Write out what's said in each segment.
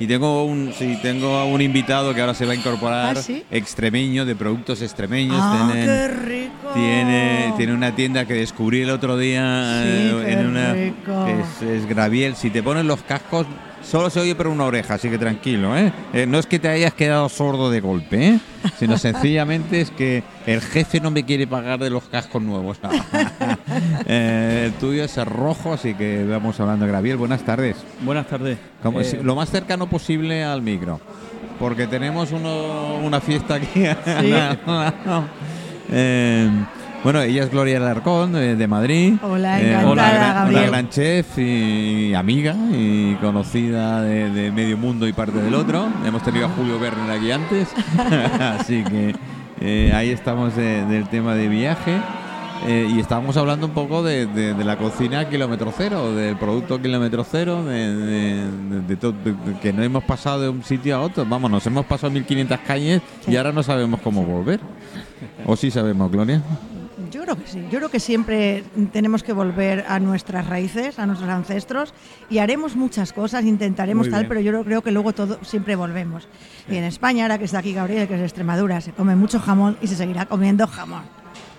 Y tengo un, sí, tengo un invitado que ahora se va a incorporar, ¿Ah, sí? extremeño, de productos extremeños. ¡Ah, Tienen- qué rico! tiene, tiene una tienda que descubrí el otro día Sí, eh, en una rico. es, es Graviel. Si te pones los cascos, solo se oye por una oreja, así que tranquilo, ¿eh? Eh, no es que te hayas quedado sordo de golpe, ¿eh? Sino sencillamente es que el jefe no me quiere pagar de los cascos nuevos. Eh, el tuyo es rojo, así que vamos hablando de Graviel. Buenas tardes. Buenas tardes. Como Eh, lo más cercano posible al micro. Porque tenemos uno- una fiesta aquí. Eh, bueno, ella es Gloria Alarcón, de, de Madrid. Hola, Eh, encantada, una, gran, Gabriel. una gran chef y amiga y conocida de, de medio mundo y parte del otro. Hemos tenido a Julio Werner aquí antes. Así que eh, ahí estamos de- del tema de viaje. Eh, y estábamos hablando un poco de, de- de la cocina kilómetro cero, del producto kilómetro cero, de, de- de- de to- de- de que no hemos pasado de un sitio a otro. Vamos, nos hemos pasado 1500 calles y ahora no sabemos cómo volver. ¿O sí sabemos, Gloria? Yo creo que sí. Yo creo que siempre tenemos que volver a nuestras raíces, a nuestros ancestros, y haremos muchas cosas, intentaremos Muy tal, bien. pero yo creo que luego todo siempre volvemos. Y en España, ahora que está aquí Gabriel, que es de Extremadura, se come mucho jamón y se seguirá comiendo jamón.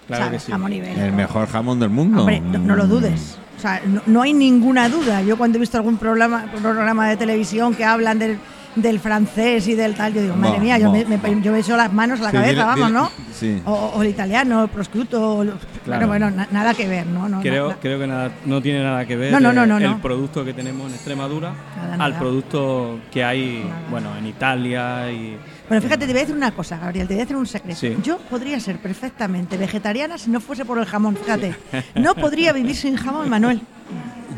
Claro ¿Sabes? que sí. Jamón ibérico. El mejor jamón del mundo. Hombre, no, no lo dudes. O sea, no, no hay ninguna duda. Yo cuando he visto algún programa, programa de televisión que hablan del, del francés y del tal, yo digo, madre mía, yo me, me- yo me echo las manos a la Sí, cabeza, dile- vamos, dile- ¿no? sí. O, o el italiano, el prosciutto, o Claro. bueno, bueno, na- nada que ver, ¿no? no Creo, na- creo que nada, no tiene nada que ver No, no, no, no, el no. producto que tenemos en Extremadura Nada, al producto que hay Nada. bueno en Italia y Bueno, fíjate, te voy a decir una cosa, Gabriel, te voy a decir un secreto. Sí. Yo podría ser perfectamente vegetariana si no fuese por el jamón, fíjate. No podría vivir sin jamón, Manuel.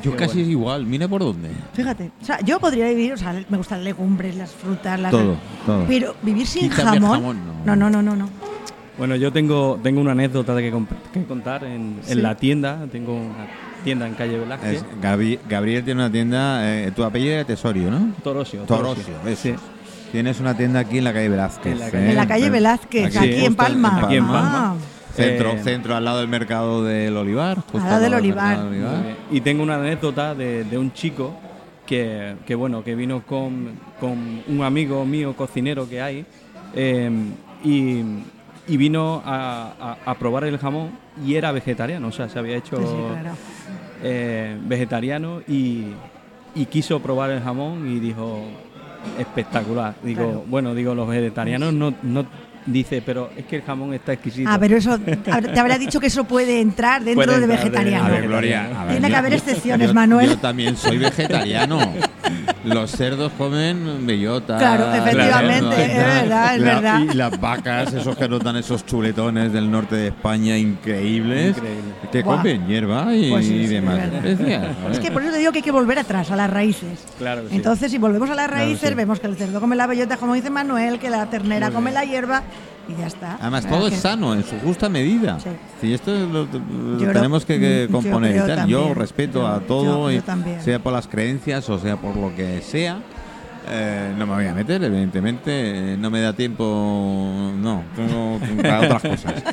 Yo Qué casi bueno. es igual, mira por dónde. Fíjate, o sea, yo podría vivir, o sea, me gustan las legumbres, las frutas, las... Todo, todo. Pero vivir sin jamón, jamón, no, no. no, no, no, no. bueno yo tengo tengo una anécdota de que, contar en, en la tienda tengo una tienda en calle Velázquez Es- Gabi- Gabriel tiene una tienda, eh, tu apellido es Tesorio, ¿no? Torosio Torosio, eso. Sí. Tienes una tienda aquí en la calle Velázquez. En la calle- ¿eh? En la calle Velázquez, Aquí, aquí, en Palma. aquí en Ah, Palma. Centro, Eh, centro al lado del mercado del Olivar. justo Al lado del Olivar. del. Y tengo una anécdota de, de un chico que, que, bueno que vino con, con un amigo mío cocinero que hay eh, y, y vino a, a- a probar el jamón y era vegetariano, o sea, se había hecho sí, sí, claro. eh, vegetariano y, y quiso probar el jamón y dijo espectacular. Digo, Claro. bueno, digo, los vegetarianos no, no dice, pero es que el jamón está exquisito. Ah, pero eso, te habrá dicho que eso puede entrar dentro Puede de entrar de- vegetariano. A ver, Gloria. a ver, Tiene que yo- haber yo- excepciones, yo- Manuel. Yo también soy vegetariano. Los cerdos comen bellotas. Claro, efectivamente, es verdad, es La- verdad. Y las vacas, esos que notan esos chuletones del norte de España increíbles, Increíble. que Buah. comen hierba y, Pues sí, y sí, demás. es que por eso te digo que hay que volver atrás, a las raíces. Claro que sí. Entonces, si volvemos a las Claro, raíces, sí. vemos que el cerdo come la bellota, como dice Manuel, que la ternera Muy come bien. la hierba y ya está. Además, ¿Verdad todo que- es sano, en su justa medida. Sí. Si esto lo, lo Yo creo- tenemos que, que yo componer y creo tal. Yo respeto Yo- a todo, yo- y sea por las creencias o sea por lo que sea. Eh, no me voy a meter, evidentemente. eh, No me da tiempo, no, tengo para otras cosas.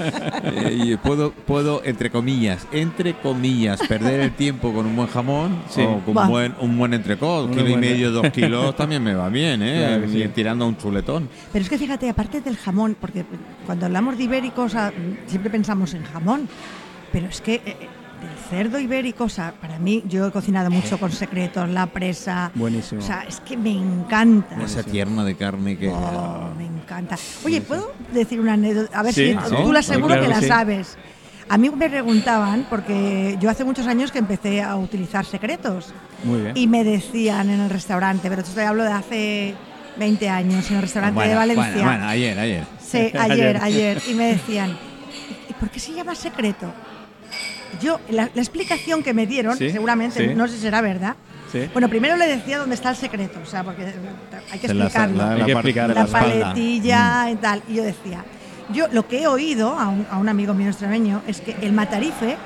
Eh, y puedo, puedo, entre comillas, entre comillas, perder el tiempo con un buen jamón Sí. o con un buen, un buen entrecot. Un Kilo y medio, dos kilos también me va bien, ¿eh? Claro que sí. Tirando a un chuletón. Pero es que fíjate, aparte del jamón, porque cuando hablamos de ibéricos ah, siempre pensamos en jamón, pero es que eh, cerdo ibérico, o sea, para mí, yo he cocinado mucho con secretos, la presa. Buenísimo. O sea, es que me encanta. Esa tierna de carne que. Oh, me encanta. Oye, ¿puedo decir una anécdota? A ver Sí, si tú la seguro claro que que la sí. sabes. A mí me preguntaban, porque yo hace muchos años que empecé a utilizar secretos. Muy bien. Y me decían en el restaurante, pero esto te hablo de hace 20 años, en el restaurante Bueno, de Valencia. bueno, bueno, ayer, ayer. Sí, ayer, Ayer. ayer. Y me decían, ¿y por qué se llama secreto? Yo, la, la explicación que me dieron, Sí, seguramente, sí. no sé si será verdad. Sí. Bueno, primero le decía dónde está el secreto, o sea, porque hay que la- explicarlo. la- Hay la que explicar la, paletilla y tal. Y yo decía, yo lo que he oído a un, a un amigo mío extremeño es que el matarife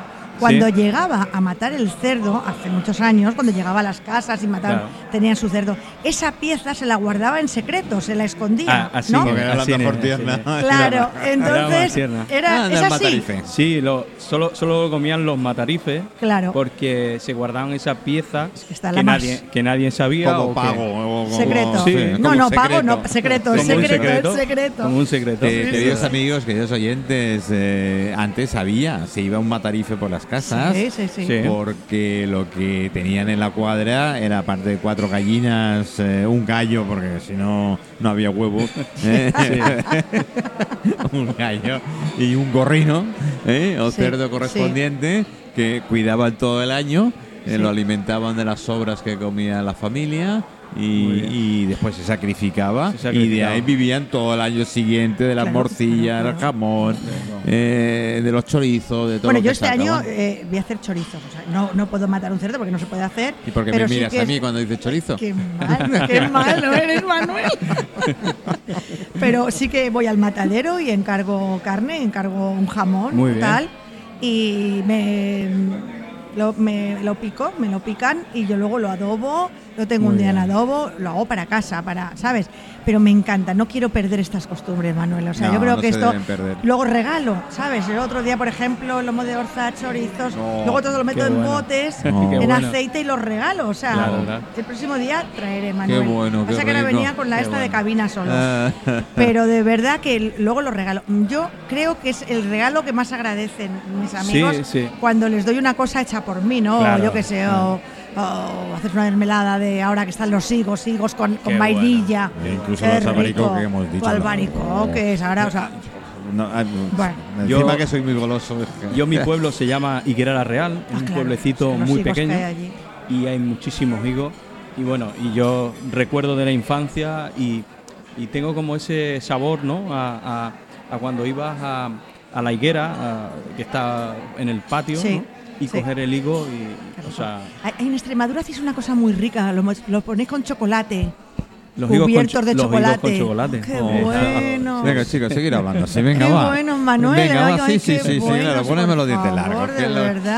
Cuando Sí. llegaba a matar el cerdo, hace muchos años, cuando llegaba a las casas y mataban, Claro. tenían su cerdo, esa pieza se la guardaba en secreto, se la escondía. Ah, así, ¿no? Porque era la mejor tierna. Claro, entonces tierna. era, Ah, es del así. matarife. Sí, lo, solo, solo lo comían los matarifes Claro. porque se guardaban esa pieza que está que, la más- nadie, que nadie sabía. Como o que- pago. o como- Secreto. Sí, no, no, pago secreto. no, secreto, es secreto, es secreto. Como un secreto. Eh, queridos amigos, queridos oyentes, eh, antes había, se iba un matarife por las casas. Sí, sí, sí. Porque lo que tenían en la cuadra era aparte de cuatro gallinas, eh, un gallo, porque si no, no había huevos. ¿eh? un gallo y un gorrino, ¿eh? o Sí, cerdo sí. correspondiente, que cuidaban todo el año, eh, Sí. lo alimentaban de las sobras que comía la familia. Y, después se sacrificaba, Se y de ahí vivían todo el año siguiente de la Claro, morcilla, claro, del claro. jamón, eh, de los chorizos, de todo Bueno, lo yo que este año eh, voy a hacer chorizos. O sea, no, no puedo matar un cerdo porque no se puede hacer. ¿Y por qué pero me sí miras que a es- mí cuando dices chorizo? Qué mal, qué malo eres, Manuel. Pero sí que voy al matadero y encargo carne, encargo un jamón, Muy bien. tal, y me lo, me lo pico, me lo pican y yo luego lo adobo, lo tengo Muy un día en adobo, lo hago para casa, para, ¿sabes? Pero me encanta, no quiero perder estas costumbres, Manuel. O sea, No, yo creo no que se esto luego regalo, ¿sabes? El otro día, por ejemplo, lomo de orza, chorizos, No, luego todo lo meto qué en bueno. botes, No. Qué en bueno. aceite y los regalo. O sea, Claro, el próximo día traeré, Manuel. bueno, Pasa qué que ahora venía con la Qué esta de bueno. cabina solo. Ah, Pero de verdad que luego lo regalo. Yo creo que es el regalo que más agradecen mis amigos sí. cuando les doy una cosa hecha por mí, ¿no? Claro, yo que sé, o, o hacer una mermelada de ahora que están los higos, higos con, con vainilla. bueno. E incluso los albaricoques rico. que hemos dicho, no. albaricoques, ahora, o sea, no, ah, Bueno. encima Yo- que soy muy goloso. Yo, mi pueblo se llama Higuera la Real, es ah, un claro, pueblecito es que los muy pequeño hay y hay muchísimos higos. Y bueno, y yo recuerdo de la infancia y, y tengo como ese sabor, ¿no? A, a- a cuando ibas a, a la higuera, a- que está en el patio, Sí, ¿no? Y sí. coger el higo y, o sea, En Extremadura hacéis una cosa muy rica, lo, lo ponéis con chocolate. los higos con, Cubiertos cho- de los higos chocolate. con chocolate. Qué Oh, bueno. Venga, chicos, seguir hablando. Sí, venga, Qué va. bueno, Manuel. Venga, va. Sí, sí, sí, sí, buenos, claro. Póneme los dientes largos.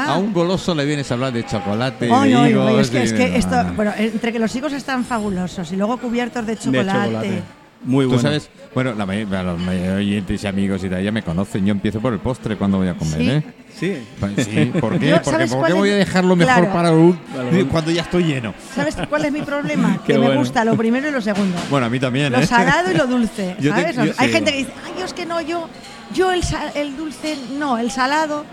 a un goloso le vienes a hablar de chocolate, Ay, de ay, higos. ay, es que, es que esto, no, no. bueno, entre que los higos están fabulosos y luego cubiertos de de chocolate. Muy Tú bueno. sabes, bueno, la mayoría, los mayores oyentes y amigos y tal ya me conocen. Yo empiezo por el postre cuando voy a comer, Sí. ¿eh? Sí. Pues Sí, ¿por qué? Yo, Porque, ¿sabes ¿por qué voy a dejarlo mejor Claro. para un- cuando ya estoy lleno? ¿Sabes cuál es mi problema? Qué que me gusta lo primero y lo segundo. Bueno, a mí también, Lo ¿eh? salado y lo dulce, Yo te- ¿sabes? yo- Hay sí. gente que dice, ay, yo es que no, yo, yo el, el dulce, no, el salado,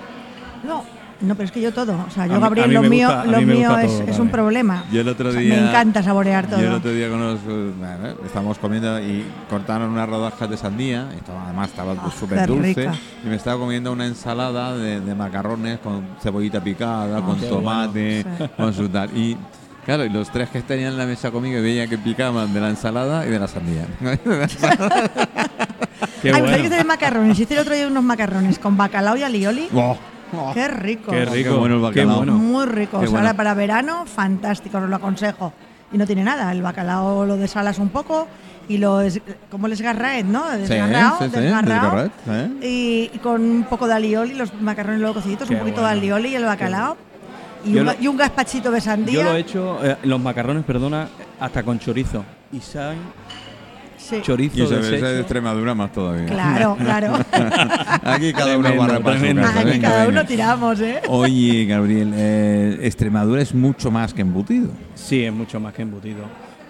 no. No, pero es que yo todo. O sea, yo, A mí- Gabriel, a mí lo mío, gusta- lo mío es, todo es un problema. Yo el otro O sea, día. me encanta saborear todo. Yo el otro día con los, bueno, estábamos comiendo y cortaron unas rodajas de sandía. y estaba- además estaba Ah, súper dulce. rica. Y me estaba comiendo una ensalada de, de macarrones con cebollita picada, con qué tomate, bueno. Sí. con su tal. Y claro, y los tres que tenían en la mesa conmigo veían que picaban de la ensalada y de la sandía. Qué Ay, bueno. que macarrones. El otro día unos macarrones con bacalao y alioli. ¡Oh! Qué rico. Qué Qué rico. bueno el bacalao. bueno. Muy rico. Qué O sea, bueno. ahora para verano, fantástico, os lo aconsejo. Y no tiene nada. El bacalao lo desalas un poco y lo es como el esgarraet, ¿no? Sí, Desgarrao, sí, sí, desgarrao. desgarraet, ¿eh? Y, y con un poco de alioli, los macarrones luego cociditos, Qué un poquito bueno. de alioli y el bacalao. Y Yo un, lo- y un gazpachito de sandía. Yo lo he hecho, eh, los macarrones, perdona, hasta con chorizo. Y saben Sí. chorizo Y se de Extremadura más todavía. Claro, claro. Aquí cada uno barra para su casa. Aquí venga, cada venga. uno tiramos, ¿eh? Oye, Gabriel, eh, Extremadura es mucho más que embutido. Sí, es mucho más que embutido.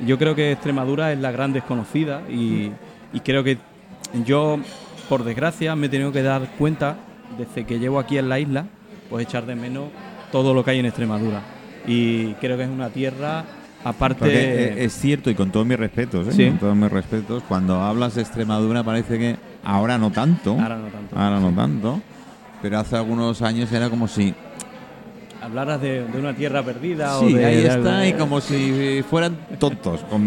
Yo creo que Extremadura es la gran desconocida y, y creo que yo, por desgracia, me he tenido que dar cuenta, desde que llevo aquí en la isla, pues echar de menos todo lo que hay en Extremadura. Y creo que es una tierra, aparte... Porque eh, es cierto, y con todos mis respetos, ¿eh? Sí. con todos mis respetos, cuando hablas de Extremadura parece que ahora no tanto, Ahora no tanto. ahora no tanto, pero hace algunos años era como si, Hablaras de, de una tierra perdida o sí, de... ahí de- está, y como si fueran tontos, con.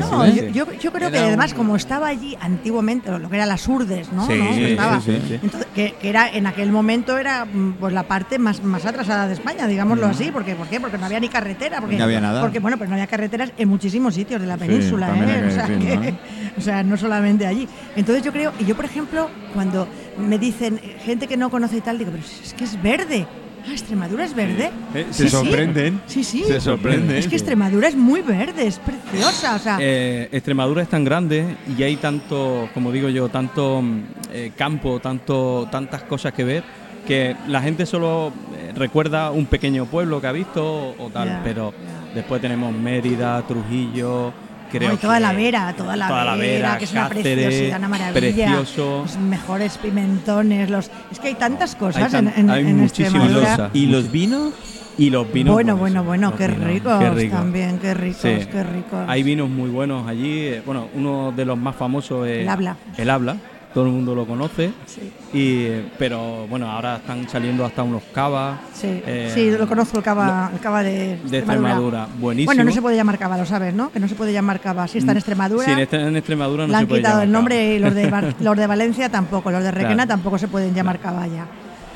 No, ¿eh? yo, creo que además, un- como estaba allí antiguamente, lo que eran las urdes, ¿no? Sí, ¿no? Estaba- sí, sí. Entonces, que, que era en aquel momento era mm, pues la parte más, más atrasada de España, digámoslo así, porque ¿por qué? Porque no había ni carretera, porque Mm. No había nada. Porque bueno, pero no había carreteras en muchísimos sitios de la península, ¿eh? que O sea, que- ¿eh? o sea, no solamente allí. Entonces yo creo, y yo por ejemplo, cuando me dicen eh, gente que no conoce y tal, digo, pero es que es verde. Ah, Extremadura es verde. Eh, Se Sí, sí. sorprenden. Sí, sí. Se sorprenden. Es que Extremadura es muy verde, es preciosa. O sea, Eh, Extremadura es tan grande y hay tanto, como digo yo, tanto mm, eh, campo, tanto, tantas cosas que ver, que la gente solo recuerda un pequeño pueblo que ha visto o, o tal, pero después tenemos Mérida, Trujillo, creo Ay, toda que- la Vera, toda la toda la Vera, que es una Cáceres, preciosidad, una maravilla. precioso. Los mejores pimentones, los es que hay tantas cosas tan- en, en, hay en muchísimas Extremadura. cosas. ¿Y los vinos? Y los vinos. bueno, buenísimos, bueno, bueno, qué vinos, ricos, qué ricos. también, qué ricos, Sí. qué ricos. Hay vinos muy buenos allí. Bueno, uno de los más famosos es El Habla. El Habla. Todo el mundo lo conoce. Sí, Y, pero bueno, ahora están saliendo hasta unos cavas sí, Eh, sí, lo conozco, el cava, el cava de, de Extremadura. Buenísimo. Bueno, no se puede llamar cava, lo sabes, ¿no? Que no se puede llamar cava. Si está en Extremadura, Sí, en, en Extremadura no le se han puede quitado llamar el cava. nombre y los de, los de Valencia tampoco, los de Requena Claro. tampoco se pueden llamar cava ya.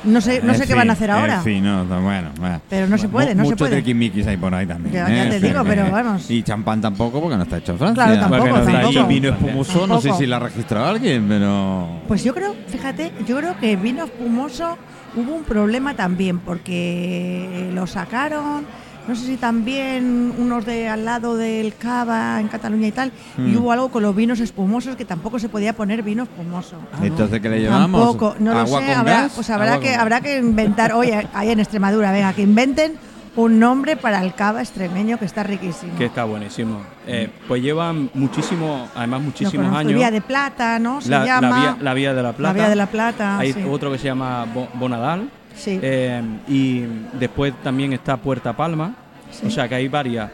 No sé, no sé qué van a hacer ahora. Fin, no, no, bueno, bueno. Pero no se puede, no se Muchos puede. triquimiquis hay por ahí también. Ya- ya ¿eh? te digo, pero vamos. Y champán tampoco porque no está hecho en Francia. Claro, tampoco, Porque no está tampoco. Y vino espumoso, no sé si la ha registrado alguien, pero... Pues yo creo, fíjate, yo creo que vino espumoso hubo un problema también porque lo sacaron, no sé si también unos de al lado del Cava en Cataluña y tal, y Mm. hubo algo con los vinos espumosos que tampoco se podía poner vino espumoso. Entonces, ¿qué le llamamos? Tampoco, no lo ¿Agua sé, habrá, gas? pues habrá Agua que con- habrá que inventar, oye, ahí en Extremadura, venga, que inventen un nombre para el cava extremeño que está riquísimo. Que está buenísimo. Eh, pues llevan muchísimo, además muchísimos conozco, años. Vía de Plata, ¿no? Se la, la llama. vía, la Vía de la Plata. Vía de la Plata. Hay sí. otro que se llama Bo- Bonadal. Sí. Eh, y después también está Puerta Palma. Sí. O sea que hay varias.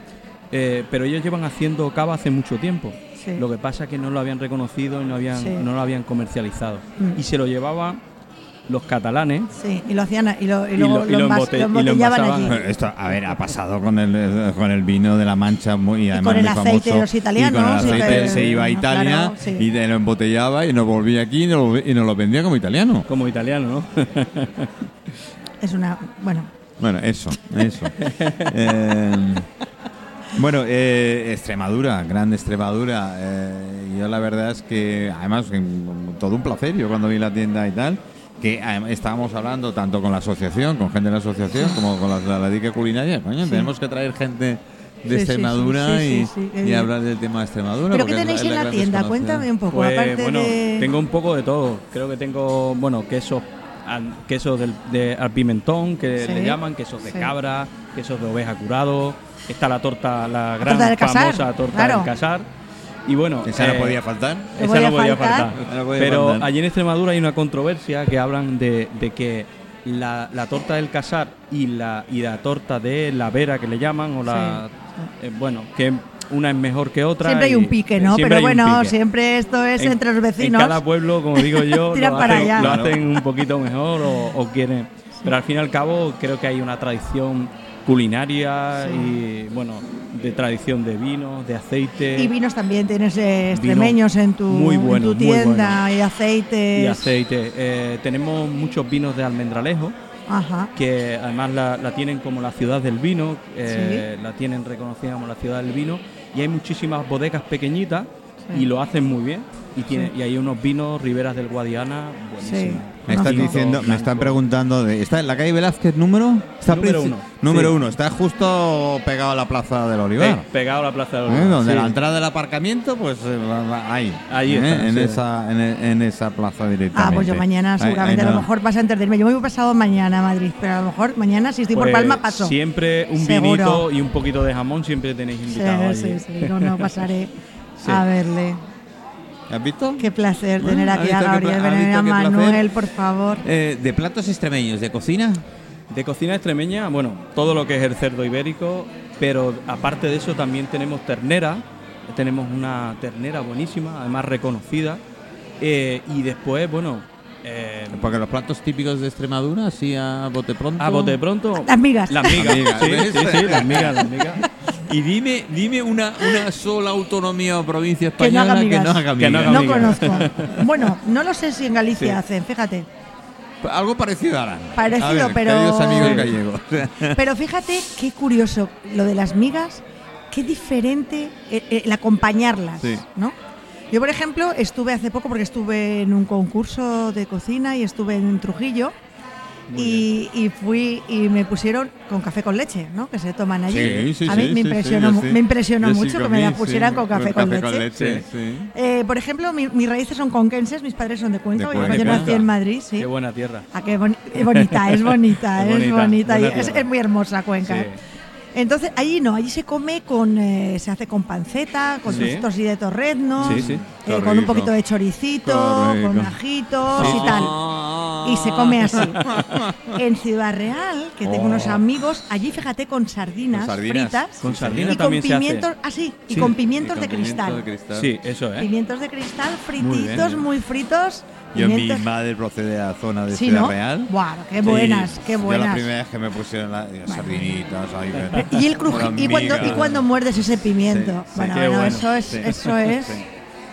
Eh, pero ellos llevan haciendo cava hace mucho tiempo. Sí. Lo que pasa es que no lo habían reconocido y no, habían, no lo habían comercializado. Mm. Y se lo llevaban los catalanes. Sí, y lo hacían y, lo, y luego lo- y lo, lo envas- embote- lo y lo embotellaban allí. Esto, a ver, ha pasado con el, con el vino de la Mancha muy, y además con el muy aceite famoso. de los italianos, Y con el sí, aceite que- se iba a claro, Italia sí. y te lo embotellaba y nos volvía aquí y nos, lo- y nos lo vendía como italiano. Como italiano, ¿no? Es una. Bueno, Bueno, eso, eso. Eh, bueno, eh, Extremadura, grande Extremadura. eh, yo la verdad es que, además, todo un placer. Yo cuando vi la tienda y tal, que adem- estábamos hablando tanto con la asociación, con gente de la asociación, como con la, la, la dique culinaria. Coño, Sí. tenemos que traer gente de sí, Extremadura sí, sí, y, sí, sí, qué y bien. hablar del tema de Extremadura. ¿pero qué tenéis en la tienda? Cuéntame un poco. Pues aparte bueno, de. tengo un poco de todo. Creo que tengo, bueno, quesos, al- quesos del, de al pimentón, que Sí. le llaman, quesos de Sí. cabra, quesos de oveja curado. Está la torta, la gran torta del casar, famosa torta claro. del casar. Y bueno, Esa no eh, podía faltar. Esa podía no podía faltar. faltar. No podía Pero faltar. allí en Extremadura hay una controversia que hablan de, de que la, la torta del casar y la, y la torta de la vera que le llaman, o la. eh, bueno, que una es mejor que otra. Siempre hay un pique, ¿no? Pero bueno, siempre esto es En- entre los vecinos. En cada pueblo, como digo yo, Tiran lo, para hacen, allá. lo hacen un poquito mejor o, o quieren. Pero al fin y al cabo, creo que hay una tradición culinaria Sí. y, bueno, de tradición de vinos, de aceite. Y vinos también tienes eh, extremeños en tu, muy en buenos, tu muy tienda y aceites. y aceite. Eh, tenemos muchos vinos de almendralejo, Ajá. que además la, la tienen como la ciudad del vino, eh, la tienen reconocida como la ciudad del vino, y hay muchísimas bodegas pequeñitas Sí. y lo hacen muy bien. Y, tiene, Sí. y hay unos vinos Riberas del Guadiana buenísimos. Me están diciendo, me están preguntando de, ¿está en la calle Velázquez número? Está Número uno. Número Sí. uno, está justo pegado a la plaza del Olivar. Eh, pegado a la Plaza de ¿Eh? Olivar. Donde sí. la entrada del aparcamiento, pues eh, ahí. Ahí ¿eh? está, en, sí. esa, en, en esa plaza directamente. Ah, pues yo mañana Ahí- seguramente ahí a lo mejor pasa antes de irme. Yo me voy pasado mañana a Madrid, pero a lo mejor mañana si estoy por Pues Palma paso. Siempre un Seguro. vinito y un poquito de jamón siempre tenéis Sí, invitado sí, allí. sí, no, no pasaré Sí. a verle. ¿Has visto? Qué placer Bueno, tener ¿has aquí a Gabriel? Manuel, por favor. Eh, de platos extremeños, de cocina. De cocina extremeña, bueno, todo lo que es el cerdo ibérico, pero aparte de eso también tenemos ternera, tenemos una ternera buenísima, además reconocida, eh, y después, bueno, eh, Porque los platos típicos de Extremadura, así a bote pronto. a bote pronto... Las migas. Las migas, sí, sí, sí, las migas, las migas. Y dime, dime una, una sola autonomía o provincia Que no haga española que no haga Que no migas. haga No conozco. Bueno, no lo sé si en Galicia Sí. hacen, fíjate. Algo parecido harán. Parecido, A ver, pero- amigos gallegos. Pero fíjate qué curioso lo de las migas, qué diferente el, el acompañarlas, Sí. ¿no? Yo, por ejemplo, estuve hace poco porque estuve en un concurso de cocina y estuve en Trujillo y, y fui y me pusieron con café con leche, ¿no? Que se toman allí. Sí, sí, a mí sí, me impresionó, sí, mu- sí. me impresionó mucho que me la pusieran sí, con café con, leche. sí. Eh, por ejemplo, mi- mis raíces son conquenses, mis padres son de Cuenca, De yo- Cuenca. yo nací en Madrid, sí. Qué buena tierra. Ah, qué boni- es bonita, es bonita, Es es bonita, bonita, es, tierra. es muy hermosa Cuenca. Entonces, allí no, allí se come con, eh, se hace con panceta, con Sí. de torreznos, Sí, sí. eh, con un poquito de choricito, con ajitos Sí, y sí, tal. Ah. Y se come así. En Ciudad Real, que tengo Oh. unos amigos, allí fíjate con sardinas, Con sardinas. fritas Con sardinas y con también se hace. pimientos, ah, sí, y Sí. con Y pimientos con de pimiento cristal. de cristal. Sí, eso, ¿eh? Pimientos de cristal, Muy frititos, bien. muy fritos. Yo, mi madre procede de la zona de Sí, Ciudad ¿no? Real. Buah, qué Sí. buenas, qué Yo la buenas. primera vez que me pusieron las sardinitas ahí. Y el cruji- con y cuando, y cuando muerdes ese pimiento. Sí, sí, bueno, bueno, bueno. eso es, Sí. eso es Sí.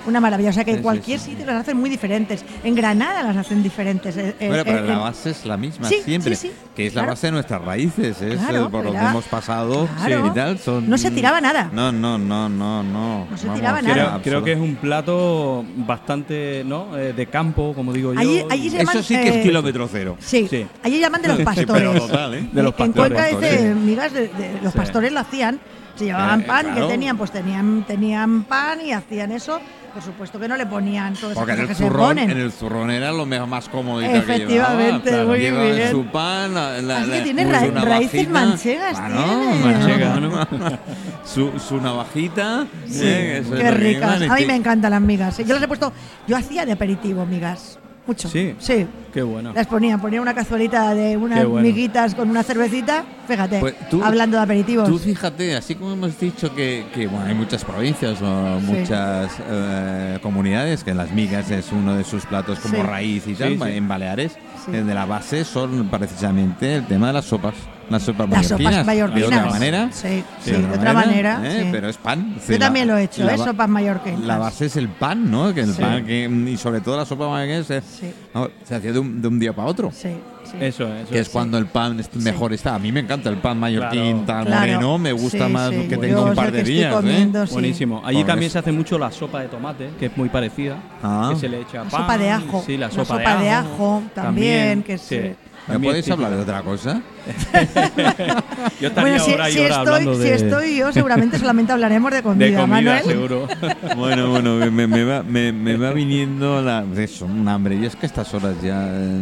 Una maravilla. O sea que Sí, en sí, cualquier sí. sitio las hacen muy diferentes. En Granada las hacen diferentes. eh, eh, Bueno, pero eh, la eh, base es la misma sí, siempre, sí, sí, que es la base de nuestras raíces, es Claro, eh, por lo que hemos pasado Claro. y tal. Son, No se tiraba nada. No, no, no, no, no. No se tiraba Creo, nada. creo que es un plato bastante, ¿no? Eh, de campo, como digo yo. Allí- allí se llaman, Eso sí que eh, es kilómetro cero. Sí, Sí. allí llaman de los Sí, pastores. pero total, ¿eh? De los En pastores. Cuenca dice, Sí. migas, de, de- los Sí. pastores lo hacían. Se llevaban Eh, pan, claro. que tenían? Pues tenían, tenían pan y hacían eso. Por supuesto que no le ponían esas Porque en el, que se zurrón, ponen. en el zurrón era lo mejor más cómodo Efectivamente, que llevaba. muy bien. su pan, la, la- Así que tiene ra- raíces manchegas, Claro, tiene. Manchega, ¿no? su, su navajita. Sí, eh, qué ricas. A mí me encantan las migas. Yo las he puesto, yo hacía de aperitivo migas. Mucho. Sí. Sí. Qué bueno. Las ponía, ponía una cazuelita de unas bueno. miguitas con una cervecita. Fíjate, Pues tú- hablando de aperitivos. Tú fíjate, así como hemos dicho que, que, bueno, hay muchas provincias o Sí. muchas eh, comunidades que las migas es uno de sus platos como Sí. raíz y tal, sí. en Baleares, Sí. eh, de la base son precisamente el tema de las sopas. Las sopas Las sopas mallorquinas. mallorquinas. De otra manera. Sí, sí, de de otra manera. ¿eh? sí. Pero es pan. Yo también lo he hecho, la ¿eh? Sopas mallorquinas. La base es el pan, ¿no? Que el Sí. pan que, y sobre todo la sopa mallorquina se, Sí, no, se hacía de un, de un día para otro. sí, sí. Eso, eso. Que es cuando el pan es mejor está. A mí me encanta el pan mallorquín Claro. tan Claro. moreno, me gusta Sí, más sí. que Yo tenga un es par de días. ¿eh? comiendo, sí. Buenísimo. Allí Por también eso. se hace mucho la sopa de tomate, que es muy parecida. Ah. Que se le echa La pan. sopa de ajo. Sí, la La sopa, sopa de ajo también, que sí. se- ¿Me podéis hablar de otra cosa? Yo estaría Bueno, si, y si estoy, hablando si estoy yo, seguramente solamente hablaremos de comida, de comida, Manuel. seguro. Bueno, bueno, me, me va, me, me va viniendo la, eso, un hambre. Y es que a estas horas ya eh,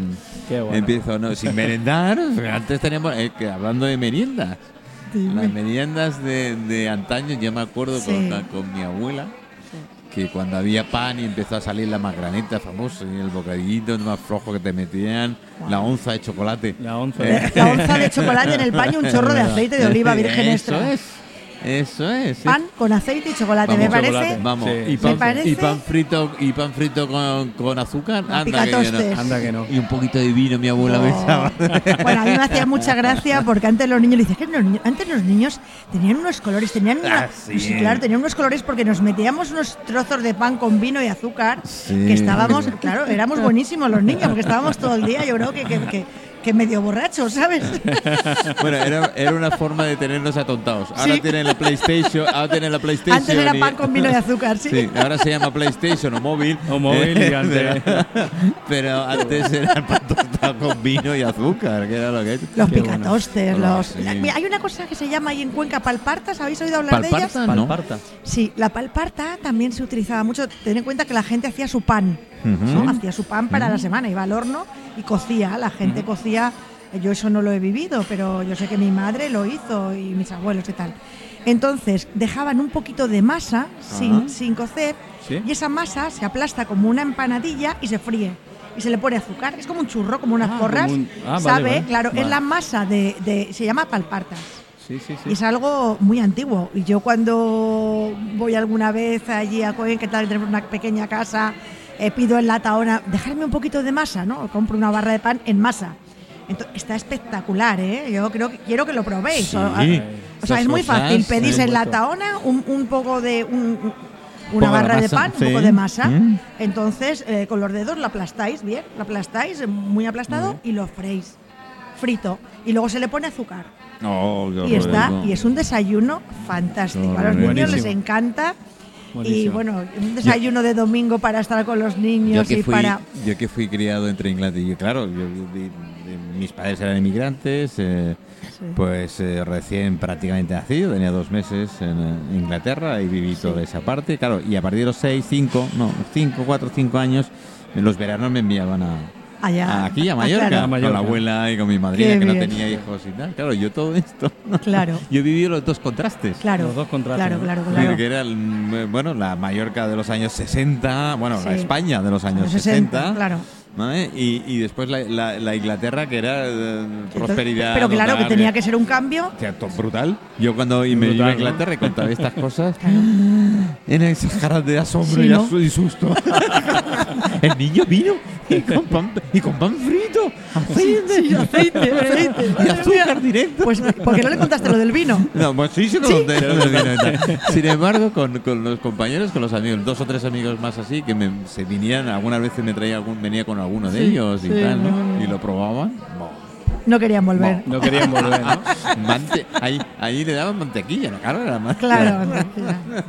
Qué bueno. empiezo, ¿no? Sin merendar. Antes teníamos, eh, que hablando de meriendas. Dime. Las meriendas de, de antaño, yo me acuerdo Sí. con, con mi abuela, que cuando había pan y empezó a salir la magraneta famosa y el bocadillito más flojo que te metían, la onza de chocolate. La onza. Eh. La onza de chocolate en el pan y un chorro de aceite de oliva virgen Eso extra. es, eso es. sí. Pan con aceite y chocolate, Vamos, me parece. Vamos, Sí. y, pan, Me parece- y pan frito y pan frito con, con azúcar. No, Anda que no. Anda que no. Y un poquito de vino, mi abuela me Oh. echaba. Bueno, a mí me hacía mucha gracia porque antes los niños, le dices que los niños- antes los niños tenían unos colores, tenían una- Ah, sí. claro, tenían unos colores porque nos metíamos unos trozos de pan con vino y azúcar, Sí. que estábamos, claro, éramos buenísimos los niños porque estábamos todo el día, yo creo que, que, que- que medio borrachos, ¿sabes? Bueno, era, era una forma de tenernos atontados. Ahora Sí. tienen la PlayStation, ahora tienen la PlayStation. Antes era y- pan con vino y azúcar, sí. Sí, ahora se llama PlayStation o móvil. O móvil y antes- Pero antes era pan tostado con vino y azúcar, que era lo que Los Qué picatostes, bueno. los... Sí. La- mira, hay una cosa que se llama ahí en Cuenca palpartas, ¿habéis oído hablar de ellas? Palparta, ¿no? Palparta. Sí, la palparta también se utilizaba mucho. Ten en cuenta que la gente hacía su pan, Ujú. ¿no? Hacía su pan para la semana, iba al horno y cocía. La gente cocía. Yo eso no lo he vivido, pero yo sé que mi madre lo hizo y mis abuelos y tal. Entonces dejaban un poquito de masa sin, sin cocer Sí. y esa masa se aplasta como una empanadilla y se fríe. Y se le pone azúcar. Es como un churro, como unas Ah, porras. como un- ah, ¿Sabe? vale. Claro, es Vale. la masa de, de- Se llama palpartas. Sí, sí, sí. Y es algo muy antiguo. Y yo cuando voy alguna vez allí a Cohen, que tal, tenemos una pequeña casa, eh, pido en la taona, dejarme un poquito de masa, ¿no? Compro una barra de pan en masa. Entonces, está espectacular, ¿eh? Yo creo que quiero que lo probéis. Sí. O, o sea, es muy fácil. Pedís sí. en la taona un, un poco de... un- un- una barra de masa, pan, sí. un poco de masa. Mm. Entonces, eh, con los dedos la aplastáis bien, la aplastáis eh, muy aplastado y lo freís frito. Y luego se le pone azúcar Oh, y está y es un desayuno fantástico a los Buenísimo. niños les encanta y bueno un desayuno de domingo para estar con los yo niños que, y fui, para yo que fui criado entre Inglaterra y claro, yo, de mis padres eran inmigrantes, eh, Sí. pues eh, recién prácticamente nacido, tenía dos meses en eh, Inglaterra y viví toda esa parte. Claro, y a partir de los seis, cinco, no, cinco, cuatro, cinco años, en los veranos me enviaban a, Allá. aquí a Ah, Mallorca, claro. A Mallorca. con la abuela y con mi madrina Qué que no tenía hijos y tal. Claro, yo todo esto. Claro, Yo he vivido los dos contrastes. claro. Los dos contrastes, Claro, ¿no? claro, claro. que era el, bueno, la Mallorca de los años 60, bueno, la. España de los años Los 60, 60, claro. ¿Vale? y, y después la, la- la Inglaterra, que era eh, prosperidad. Pero claro, que tenía que ser un cambio. o sea, to- brutal. Yo cuando y me iba a. Inglaterra y contaba estas cosas, en esas caras de asombro Sí, y, ¿no? y susto. El niño vino y con pan, y con pan aceite, Sí, aceite, aceite. y azúcar directo. Pues, ¿por qué no le contaste lo del vino? No, pues sí, se lo conté, no me viene nada. Sin embargo, con, con los compañeros, con los amigos, dos o tres amigos más así, que me, se vinieran, algunas veces me traía algún, venía con alguno de Sí, ellos y sí, tal, ¿no? no, no. Y lo probaban. No querían volver. No querían volver, ¿no? Mante- ahí, ahí le daban mantequilla, ¿no? Claro, era más. Claro.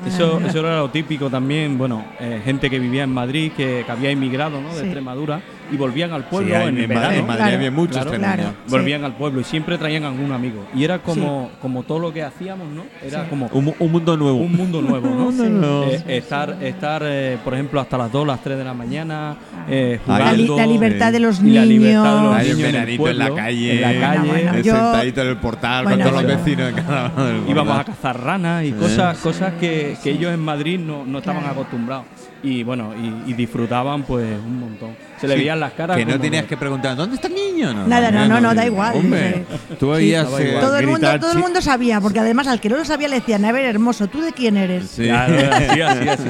Eso, eso era lo típico también, bueno, eh, gente que vivía en Madrid, que, que había emigrado ¿no? de Sí. Extremadura y volvían al pueblo Sí, en, en, verano. En Madrid Claro, había muchos claro. Sí. Volvían al pueblo y siempre traían algún amigo. Y era como, como todo lo que hacíamos, ¿no? Era Sí. como Un, mu- un mundo nuevo. un mundo nuevo, ¿no? mundo nuevo. Eh, estar, estar eh, por ejemplo, hasta las 2, las 3 de la mañana, eh, La La, li- jugando. la libertad de los niños. la libertad de los Ahí niños un en el veranito en la calle, en la calle. Bueno, bueno, eh, yo- sentadito en el portal Bueno, con todos los vecinos cada Íbamos a cazar ranas y cosas, cosas que, que ellos en Madrid no, no estaban acostumbrados. Y bueno, y, y disfrutaban pues un montón. Se le Sí, veían las caras. Que no tenías de- que preguntar, ¿dónde está el niño? Nada, no, no, no, da igual. Hombre, tú oías eh. Todo el, mundo, gritar todo el mundo sabía, porque además al que no lo sabía le decían, a ver, hermoso, ¿tú de quién eres? Sí. Claro, así, así, así.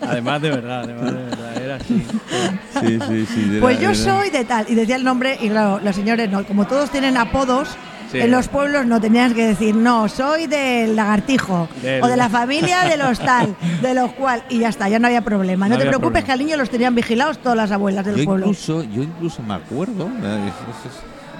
además de verdad, además de verdad, era así. Sí, sí, sí. era- Pues yo era- soy de tal. Y decía el nombre, y claro, los señores no. Como todos tienen apodos, Sí. en los pueblos no tenías que decir, no, soy del lagartijo. Del- O de la familia de los tal, de los cual. Y ya está, ya no había problema. No, No te preocupes problema. que al niño los tenían vigilados todas las abuelas del yo pueblo. incluso, yo incluso me acuerdo eh,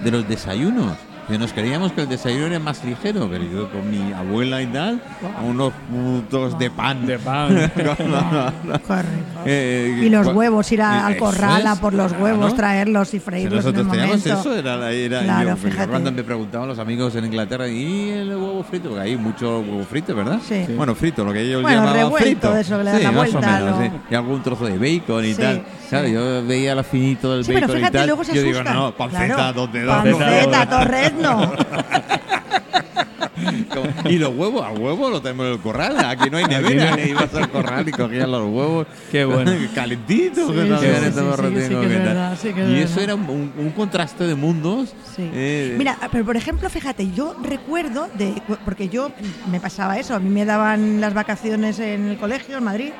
de los desayunos. Que nos creíamos que el desayuno era más ligero, pero yo con mi abuela y tal, unos putos de pan. De pan. Correcto. Eh, Y los huevos, ir a- eh, al corral a por los huevos, traerlos y Si freírlos en el nosotros teníamos momento. eso, era, la- era Claro, yo, fíjate. cuando me preguntaban los amigos en Inglaterra, ¿y el huevo frito? Porque hay mucho huevo frito, ¿verdad? Sí. Sí. Bueno, frito, lo que ellos Bueno, llamaban revuelto, frito. de eso que le dan sí, la más o vuelta, menos, lo- sí. Y algún trozo de bacon y Sí, tal. sí. Claro, yo veía la finito del Sí, pero bacon fíjate, y tal. luego se yo digo, no, panceta, Claro. donde dos. Panceta, torrezno. Como- Y los huevos, a huevo lo tenemos en el corral. Aquí no hay nevera. Y ibas al corral y cogías los huevos. Qué bueno. Calentitos. Y eso era un, un- un contraste de mundos. Sí. eh, Mira, pero por ejemplo, fíjate, yo recuerdo de porque yo me pasaba eso, a mí me daban las vacaciones en el colegio en Madrid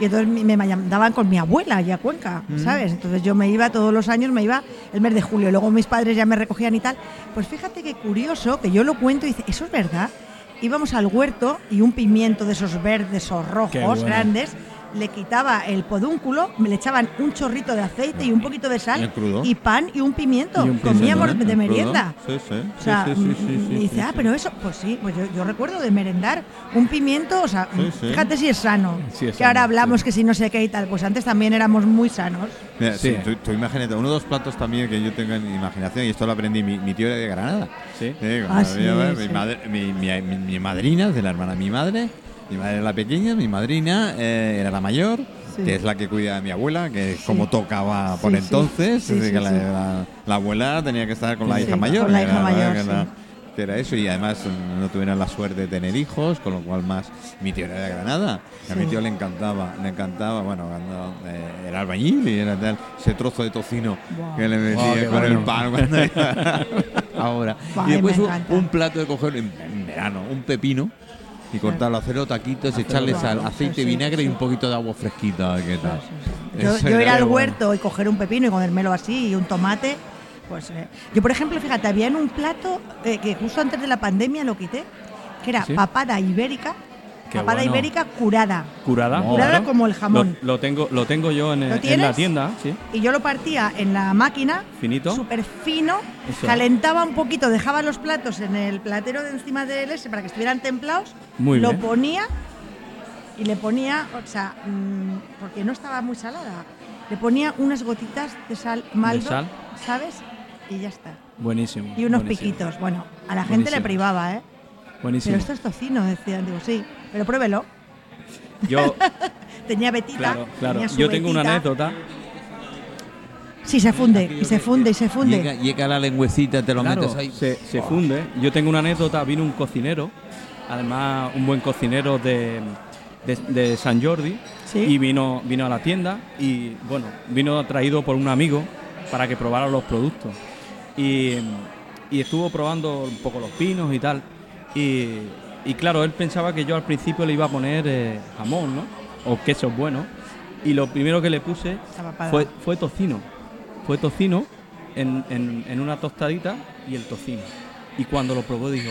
y entonces me mandaban con mi abuela allá a Cuenca, ¿sabes? Entonces yo me iba todos los años, me iba el mes de julio, luego mis padres ya me recogían y tal. Pues fíjate qué curioso que yo lo cuento y dice, ¿eso es verdad? Íbamos al huerto y un pimiento de esos verdes o rojos bueno. grandes le quitaba el podúnculo, me le echaban un chorrito de aceite y un poquito de sal ¿Y y pan y un pimiento. Y un pimiento, Comíamos ¿eh? de ¿El merienda. Sí, sí. O sea, sí, sí, sí, sí, mm, sí, y dice, sí, ah, pero eso, pues sí, pues yo, yo recuerdo de merendar un pimiento, o sea, Sí, sí. fíjate si es sano. Sí, es que ahora sano, hablamos sí. que si no sé qué y tal, pues antes también éramos muy sanos. Mira, sí, Sí. tú, tú imagínate, uno de los platos también que yo tengo en imaginación, y esto lo aprendí mi, mi tío era de Granada. Sí. Eh, Ah, madre- mi madrina, de la hermana de mi madre, mi madre era la pequeña, mi madrina eh, era la mayor, Sí. que es la que cuida de mi abuela, que es como tocaba por Sí, sí. entonces, Sí, sí, que la, sí. la- la abuela tenía que estar con la Sí, hija con mayor. la que hija era- mayor, que sí. era- que era eso y además mm, no tuvieron la suerte de tener hijos, con lo cual más mi tío era de Granada. A mi Sí. tío le encantaba, le encantaba, bueno, cuando eh, era albañil y era tal, ese trozo de tocino Guau. que le metía qué con el bueno. pan cuando ahora. Y después un, un plato de coger en, en verano, un pepino y cortarlo, hacerlo taquitos, echarle Claro, sal, aceite, vinagre y un poquito de agua fresquita, ¿qué tal? Yo, yo ir al bueno. huerto y coger un pepino y comérmelo así y un tomate, pues eh, yo por ejemplo, fíjate, había en un plato eh, que justo antes de la pandemia lo quité, que era ¿Sí? papada ibérica, papada bueno. ibérica curada. Curada. Curada como el jamón. Lo, lo tengo, lo tengo yo en, ¿Lo en la tienda, sí. Y yo lo partía en la máquina, Finito. súper fino, Eso. calentaba un poquito, dejaba los platos en el platero de encima del ese para que estuvieran templados, Muy lo bien. ponía y le ponía, o sea, mm, porque no estaba muy salada, le ponía unas gotitas de sal maldo sal. ¿sabes? Y ya está. Buenísimo. Y unos buenísimo. piquitos. Bueno, a la gente le privaba, ¿eh? Buenísimo. Pero esto es tocino, decían. Digo, sí, pero pruébelo. Yo, Tenía betita. claro, claro. tenía su Yo tengo una anécdota. Sí, se funde, y se funde, y se funde. Llega, llega la lengüecita, te lo Claro, metes ahí. se, se funde. Yo tengo una anécdota, vino un cocinero, además un buen cocinero de, de, de San Jordi, Sí. y vino, vino a la tienda y bueno, vino traído por un amigo para que probara los productos. Y, y estuvo probando un poco los pinos y tal. Y, y claro, él pensaba que yo al principio le iba a poner eh, jamón, ¿no? O quesos buenos. Y lo primero que le puse fue, fue tocino. Fue tocino en, en- en una tostadita y el tocino. Y cuando lo probó dijo,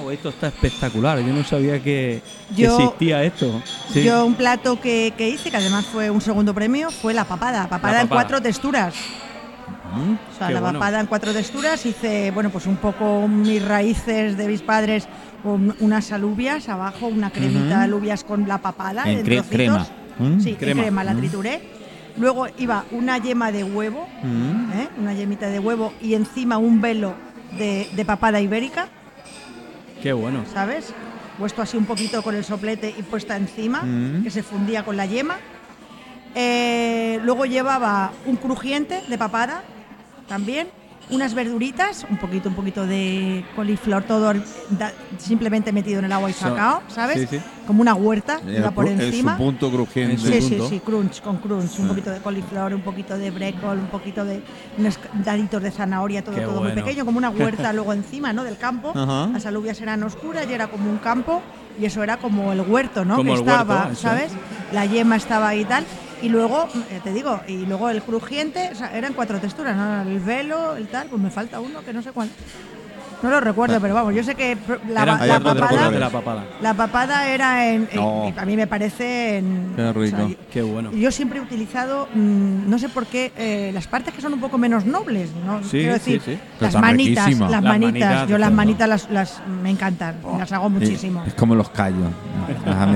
wow, esto está espectacular. Yo no sabía que, que Yo- existía esto. Sí. Yo un plato que, que hice, que además fue un segundo premio, fue la papada. Papada, La en cuatro texturas. ¿Mm? O sea, la bueno. papada en cuatro texturas. Hice, bueno, pues un poco mis raíces de mis padres, con unas alubias abajo, una cremita de alubias con la papada. En cre- trocitos. crema. ¿Mm? Sí, en Crema. la trituré. Luego iba una yema de huevo, ¿Mm? ¿eh? una yemita de huevo y encima un velo de, de papada ibérica, Qué bueno. ¿sabes? Puesto así un poquito con el soplete y puesta encima, Mm. que se fundía con la yema. Eh, luego llevaba un crujiente de papada también, unas verduritas, un poquito, un poquito de coliflor, todo da- simplemente metido en el agua y sacado, ¿sabes? sí, sí. Como una huerta, iba por encima. su punto crujiente. Sí, sí, sí, crunch, con crunch, un poquito de coliflor, un poquito de brécol, un poquito de unos daditos de zanahoria, todo, Qué todo muy pequeño, como una huerta luego encima, ¿no? Del campo. Ajá. Las alubias eran oscuras y era como un campo y eso era como el huerto, ¿no? Como que el estaba. ¿sabes? La yema estaba ahí y tal. Y luego, eh, te digo, y luego el crujiente, o sea, eran cuatro texturas, ¿no? El velo, el tal, pues me falta uno que no sé cuál. No lo recuerdo, pero vamos, yo sé que la, papada, la papada. la papada era en, en- No. a mí me parece en, Qué rico. Qué bueno. yo siempre he utilizado, mm, no sé por qué, eh, las partes que son un poco menos nobles, ¿no? Sí, Quiero sí, decir, sí. Pero las manitas, las Las manitas, yo las manitas las, las- me encantan, las hago muchísimo. Es como los callos. Ah,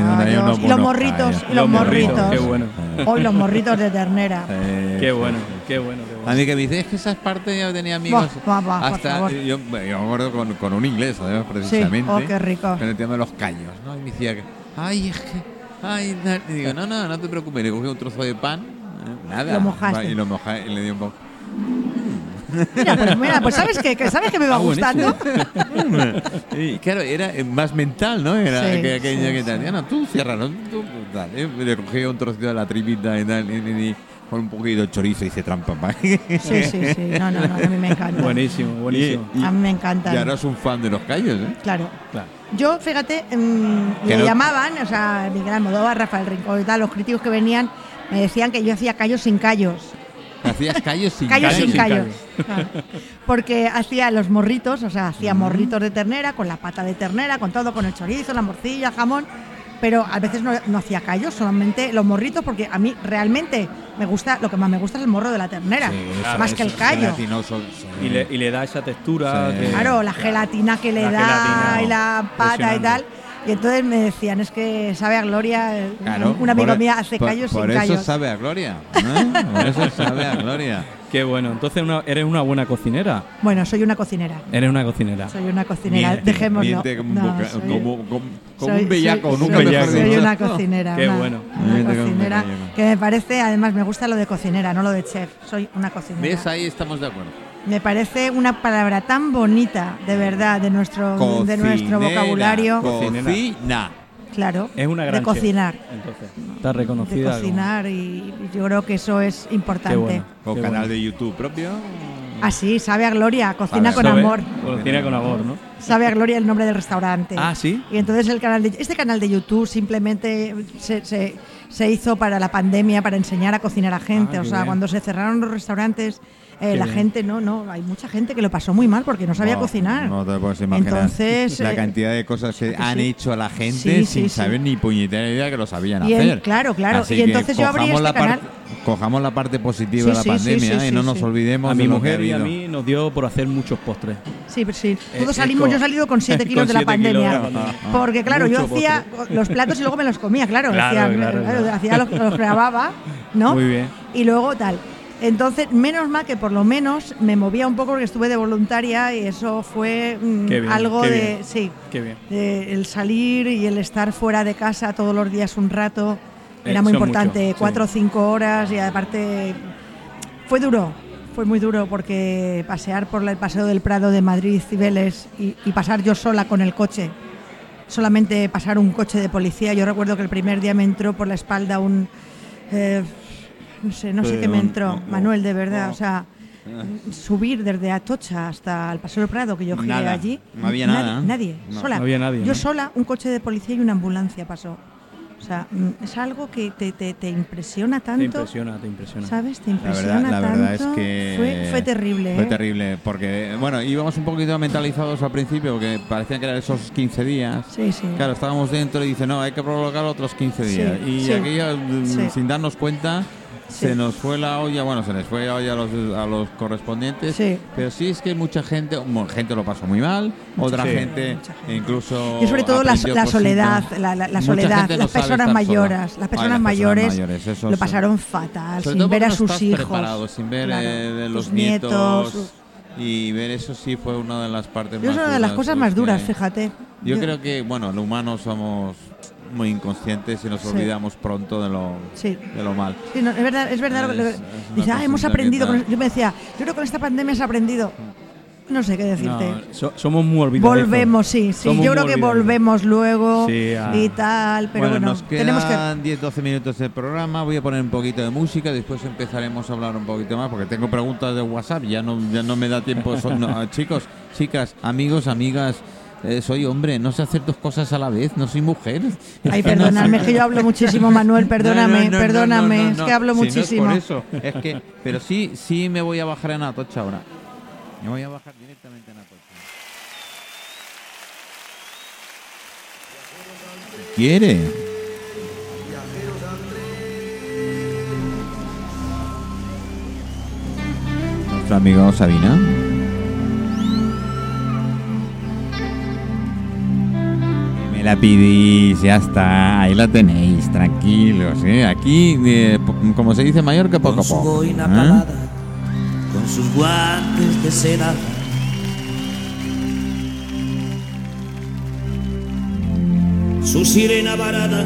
unos y los morritos, callos. y los morritos. Qué bueno. Hoy los morritos de ternera. Eh, Qué bueno, qué bueno, qué A mí que me dice, es que esas partes yo tenía amigos. Hasta yo, me acuerdo con, con un inglés, además, Sí, precisamente. oh, qué rico. Con el tema de los callos, ¿no? Y me decía que, ay, es que, ay, na-". y digo, no, no, no te preocupes. Le cogí un trozo de pan, eh, nada. Lo mojaste. Y lo mojé y le di un poco. Mira, pues, mira, pues sabes que, que sabes que me va Ah, gustando. Y claro, era más mental, ¿no? Era Sí, que aquella sí, que sí. tal. No, tú ciérralo, tú tal. ¿eh? Le cogí un trocito de la tripita y tal, y, y- y con un poquito de chorizo y hice trampa. pa. Sí, sí, sí. No, no, no, a mí me encanta. Buenísimo, buenísimo. Y- A mí me encanta. Y ahora es un fan de los callos, ¿eh? Claro. Claro. Yo, fíjate, mm, Que me no- llamaban, o sea, Miguel Almodóvar, Rafael Rincón y tal, los críticos que venían me decían que yo hacía callos sin callos. Hacías callos sin callos sin sin callos. Claro. Porque hacía los morritos, o sea, hacía morritos de ternera, con la pata de ternera, con todo, con el chorizo, la morcilla, jamón. Pero a veces no, no hacía callos, solamente los morritos, porque a mí realmente me gusta, lo que más me gusta es el morro de la ternera, Sí, Claro, más que el callo. Y le, y le da esa textura. Sí. que- Claro, la gelatina que le La da gelatina, y la pata y tal. Y entonces me decían, es que sabe a gloria. Claro, un amigo por- mío hace por- callos por sin eso callos. sabe a gloria. ¿eh? Por eso sabe a gloria. Qué bueno. Entonces una- eres una buena cocinera. Bueno, soy una cocinera. Eres una cocinera. Soy una cocinera, Miente, dejémoslo. miente como, No, soy- como, como- como soy- un bellaco, soy- nunca soy- soy una cocinera. Qué una- bueno. Una cocinera que me parece, además me gusta lo de cocinera, no lo de chef. Soy una cocinera. ¿Ves? Ahí estamos de acuerdo. Me parece una palabra tan bonita, de verdad, de nuestro, de nuestro vocabulario. Cocina. Claro. Es una gran De cocinar. chef, entonces, está De reconocida. como- cocinar y yo creo que eso es importante. Qué bueno. Con qué canal bueno. de YouTube propio. Así, sabe a gloria, cocina con ¿Sabe? amor. Cocina con amor, ¿no? Sabe a gloria el nombre del restaurante. Ah, ¿sí? Y entonces el canal de, este canal de YouTube simplemente se, se- se hizo para la pandemia, para enseñar a cocinar a gente. Ah, o sea, bien. cuando se cerraron los restaurantes, eh, la bien. gente, no, no, hay mucha gente que lo pasó muy mal porque no sabía Oh, cocinar. No te puedes imaginar. Entonces, la eh, cantidad de cosas que que han sí. hecho a la gente Sí, sin sí, sí. saber ni puñetera idea que lo sabían Y en- hacer. claro, claro. Así Y entonces yo abrí cojamos este la canal. parte- cojamos la parte positiva Sí, de la pandemia sí, y sí, no nos sí. olvidemos A mi mujer y a mí nos dio por hacer muchos postres. Sí, pero sí. Eh, Todos salimos, yo he salido con 7 kilos con de la siete kilos de la pandemia. Porque claro, yo hacía los platos y luego me los comía, claro. Claro, hacía, claro, claro, claro. hacía los, los grababa, ¿no? Muy bien. Y luego tal. Entonces, menos mal que por lo menos me movía un poco porque estuve de voluntaria y eso fue mm, bien, algo de. bien. Sí. Qué bien. de el salir y el estar fuera de casa todos los días un rato era Eh, muy son importante, mucho, cuatro o cinco horas y aparte fue duro, fue muy duro porque pasear por el Paseo del Prado de Madrid, y, y pasar yo sola con el coche, solamente pasar un coche de policía, yo recuerdo que el primer día me entró por la espalda un... eh, no sé, no sé qué me entró, Manuel, de verdad, o sea, subir desde Atocha hasta el Paseo del Prado, que yo giré Nada, allí. no había nadie, nada. Nadie, No. sola. No había nadie, Yo sola, un coche de policía y una ambulancia pasó. O sea, mm, es algo que te, te- te impresiona tanto. Te impresiona, te impresiona. ¿Sabes? Te La impresiona verdad, la verdad es tanto. que Fue, fue terrible. Fue ¿eh? terrible, porque, bueno, íbamos un poquito mentalizados al principio, porque parecían que eran esos 15 días. Sí, sí. Claro, estábamos dentro y dice, no, hay que prolongar otros 15 Sí, días. y sí. aquello, mm, sin darnos cuenta, Sí. se nos fue la olla, bueno, se les fue la olla a los, a los correspondientes. Sí. Pero sí es que mucha gente, gente lo pasó muy mal, otra gente incluso. Y sobre todo la, soledad, la, la- la Mucha soledad, no las personas mayores, las Ay, personas mayores, lo pasaron fatal, sin ver a sus estás hijos. sin ver Claro, eh, los nietos, y ver eso sí fue una de las partes Yo más es una de las duras, cosas más duras, que- fíjate. Yo creo que, bueno, los humanos somos muy inconscientes y nos Sí. olvidamos pronto de lo, Sí. de lo mal. Sí, no, es verdad, es verdad. lo Es- dice, ah, hemos aprendido. con- Yo me decía, yo creo que con esta pandemia has aprendido. No sé qué No, decirte. so- somos muy olvidadizos. volvemos, sí, sí. Somos yo creo que volvemos luego Sí, ah. y tal, pero bueno, nos tenemos que. quedan 10-12 minutos del programa. Voy a poner un poquito de música. Después empezaremos a hablar un poquito más porque tengo preguntas de WhatsApp. Ya no, ya no me da tiempo. Son- no, chicos, chicas, amigos, amigas. Eh, soy hombre, no sé hacer dos cosas a la vez, no soy mujer. Ay, perdóname, es que yo hablo muchísimo, Manuel, perdóname, No, no, no, perdóname, es que hablo Si muchísimo. es por eso, es que, pero sí, sí me voy a bajar en Atocha ahora. Me voy a bajar directamente en Atocha. ¿Quiere? Nuestro amigo Sabina. Me la pidís, ya está, ahí la tenéis, tranquilos, ¿eh? Aquí, eh, como se dice en Mallorca, poco a con su poco. boina ¿eh? con sus guantes de seda. Su sirena varada,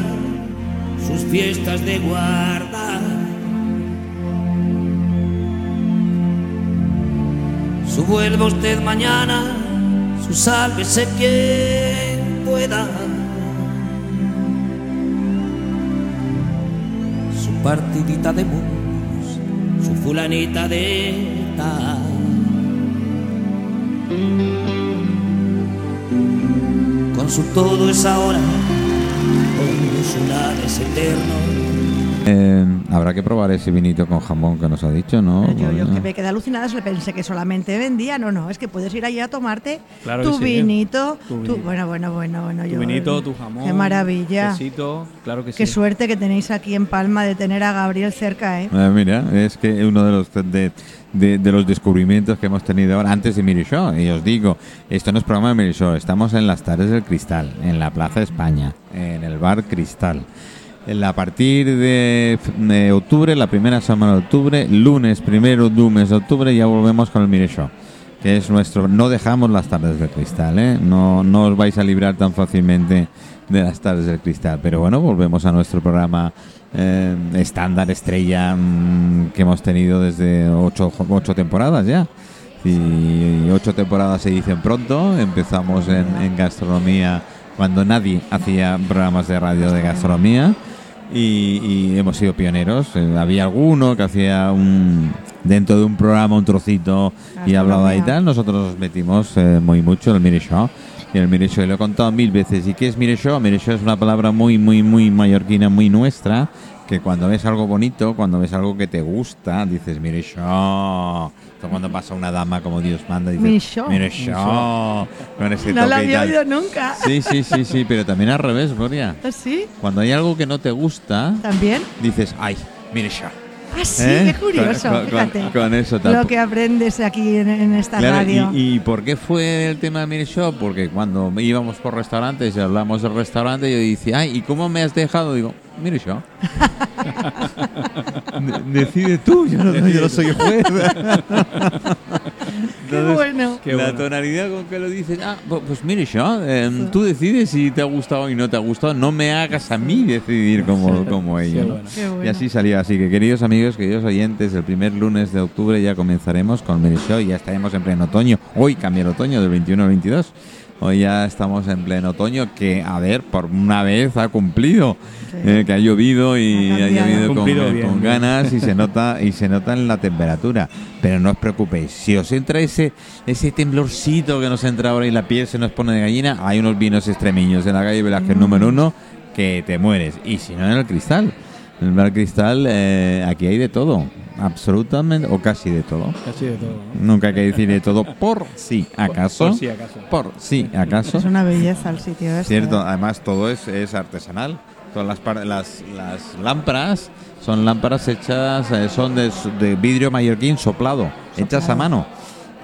sus fiestas de guarda. Su vuelva usted mañana, su sálvese quien Su partidita de mus, su fulanita de tal. Con su todo es ahora, con su nada es eterno. Eh, habrá que probar ese vinito con jamón que nos ha dicho, ¿no? Yo, yo que me quedé alucinada, le pensé que solamente vendía. No, no, es que puedes ir allí a tomarte Claro tu sí. vinito. Tu tu- vinito. bueno, bueno, bueno, bueno. Tu yo- vinito, tu jamón. Qué maravilla. Quesito, claro que sí. Qué suerte que tenéis aquí en Palma de tener a Gabriel cerca, ¿eh? Ah, mira, es que uno de los de, de- de los descubrimientos que hemos tenido ahora antes de Miri Show, y os digo, esto no es programa de Miri Show, estamos en las tardes del Cristal, en la Plaza España, en el bar Cristal. A partir de, de octubre, la primera semana de octubre, lunes primero, lunes de octubre, ya volvemos con el Miri Show, que es nuestro. No dejamos las tardes del Cristal, ¿eh? No, no os vais a librar tan fácilmente de las tardes del Cristal, pero bueno, volvemos a nuestro programa eh, estándar, estrella, mm, que hemos tenido desde ocho, ocho temporadas ya. Y ocho temporadas se dicen pronto. Empezamos en gastronomía cuando nadie hacía programas de radio de gastronomía. Y, y hemos sido pioneros. Eh, había alguno que hacía un dentro de un programa un trocito y hablaba y tal. Nosotros nos metimos eh, muy mucho en el Mire Show. Y el Mire Show lo he contado mil veces. ¿Y qué es Mire Show? Mire Show es una palabra muy, muy, muy mallorquina, muy nuestra. Que cuando ves algo bonito, cuando ves algo que te gusta, dices Mire Show. Esto cuando pasa una dama como Dios manda, dices Mire. Mire Show. Con ese No lo y había oído nunca. Sí, sí, sí, sí, pero también al revés, Gloria. ¿Sí? Cuando hay algo que no te gusta, ¿También? dices, ay, Mire Show. Ah, sí, ¿Eh? qué curioso, Con- con- fíjate. con eso Lo tampoco. que aprendes aquí en, en esta Claro, radio. y, y por qué fue el tema de Mini Shop? Porque cuando íbamos por restaurantes y hablamos del restaurante, yo decía, ay, ¿y cómo me has dejado? Digo, mire yo. De- decide tú, yo no, yo no soy juez. Qué Entonces, bueno. Qué la bueno. tonalidad con que lo dices, ah, pu- pues mire yo, eh, tú decides si te ha gustado y no te ha gustado, no me hagas a mí decidir como, como ella. Qué ¿no? bueno. Qué bueno. Y así salió. Así que, queridos amigos, queridos oyentes, el primer lunes de octubre ya comenzaremos con Mary Show. Ya estaremos en pleno otoño. Hoy cambia el otoño del 21 al 22. Hoy ya estamos en pleno otoño que, a ver, por una vez ha cumplido. Sí. Eh, que ha llovido y Ha llovido con, bien, con bien. ganas y se nota y se nota en la temperatura. Pero no os preocupéis, si os entra ese ese temblorcito que nos entra ahora y la piel se nos pone de gallina, hay unos vinos extremeños en la calle Velázquez Mm. número uno que te mueres. Y si no en el cristal. En el bar cristal eh, aquí hay de todo, absolutamente o casi de todo. Casi de todo. ¿no? Nunca hay que decir de todo por si acaso. Por si acaso. Por si acaso. Es una belleza el sitio este. Cierto, ¿eh? además todo es, es artesanal. Todas las, las, las lámparas son lámparas hechas, eh, son de, de vidrio mallorquín soplado, hechas a mano.